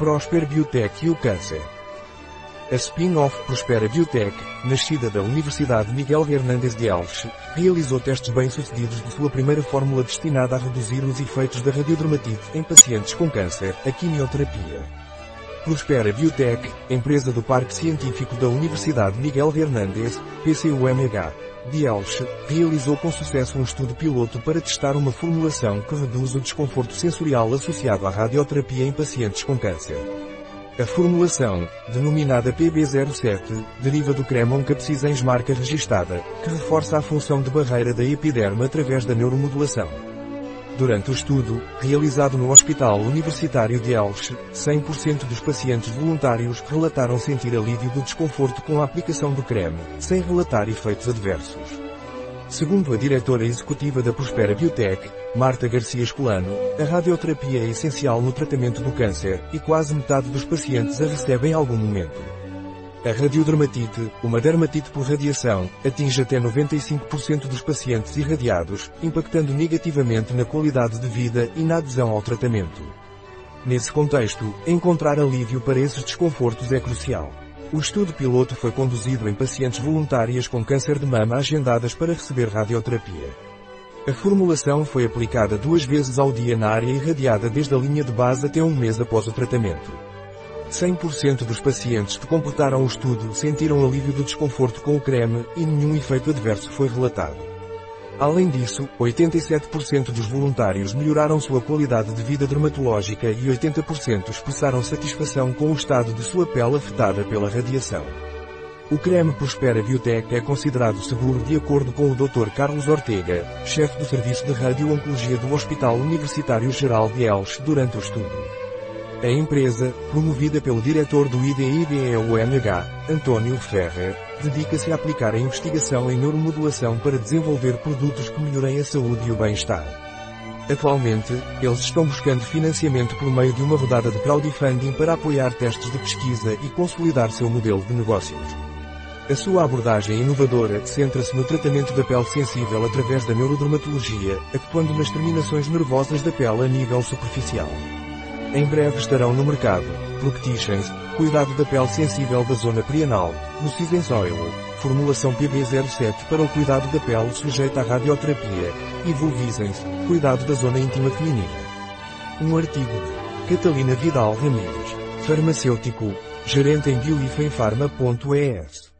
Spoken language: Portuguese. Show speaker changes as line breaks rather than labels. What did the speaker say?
Prosper Biotech e o câncer. A spin-off Prospera Biotech, nascida da Universidade Miguel Hernández de Alves, realizou testes bem-sucedidos de sua primeira fórmula destinada a reduzir os efeitos da radiodermatite em pacientes com câncer, a quimioterapia. Prospera Biotech, empresa do Parque Científico da Universidade Miguel Hernández, PCUMH, de Elche, realizou com sucesso um estudo piloto para testar uma formulação que reduz o desconforto sensorial associado à radioterapia em pacientes com câncer. A formulação, denominada PB07, deriva do cremon capsizens marca registada, que reforça a função de barreira da epiderme através da neuromodulação. Durante o estudo, realizado no Hospital Universitário de Elche, 100% dos pacientes voluntários relataram sentir alívio do desconforto com a aplicação do creme, sem relatar efeitos adversos. Segundo a diretora executiva da Prospera Biotech, Marta Garcia Escolano, a radioterapia é essencial no tratamento do câncer e quase metade dos pacientes a recebem em algum momento. A radiodermatite, uma dermatite por radiação, atinge até 95% dos pacientes irradiados, impactando negativamente na qualidade de vida e na adesão ao tratamento. Nesse contexto, encontrar alívio para esses desconfortos é crucial. O estudo piloto foi conduzido em pacientes voluntárias com câncer de mama agendadas para receber radioterapia. A formulação foi aplicada duas vezes ao dia na área irradiada desde a linha de base até um mês após o tratamento. 100% dos pacientes que completaram o estudo sentiram alívio do desconforto com o creme e nenhum efeito adverso foi relatado. Além disso, 87% dos voluntários melhoraram sua qualidade de vida dermatológica e 80% expressaram satisfação com o estado de sua pele afetada pela radiação. O creme Prospera Biotech é considerado seguro de acordo com o Dr. Carlos Ortega, chefe do Serviço de Radio-Oncologia do Hospital Universitário Geral de Elche durante o estudo. A empresa, promovida pelo diretor do IDIBEUMH, António Ferrer, dedica-se a aplicar a investigação em neuromodulação para desenvolver produtos que melhorem a saúde e o bem-estar. Atualmente, eles estão buscando financiamento por meio de uma rodada de crowdfunding para apoiar testes de pesquisa e consolidar seu modelo de negócios. A sua abordagem inovadora centra-se no tratamento da pele sensível através da neurodermatologia, atuando nas terminações nervosas da pele a nível superficial. Em breve estarão no mercado. Procticians, cuidado da pele sensível da zona prianal, no Oil, formulação PB07 para o cuidado da pele sujeita à radioterapia, e Vulvisens, cuidado da zona íntima feminina. Um artigo de Catalina Vidal Ramírez, farmacêutico, gerente em bioifenfarma.es.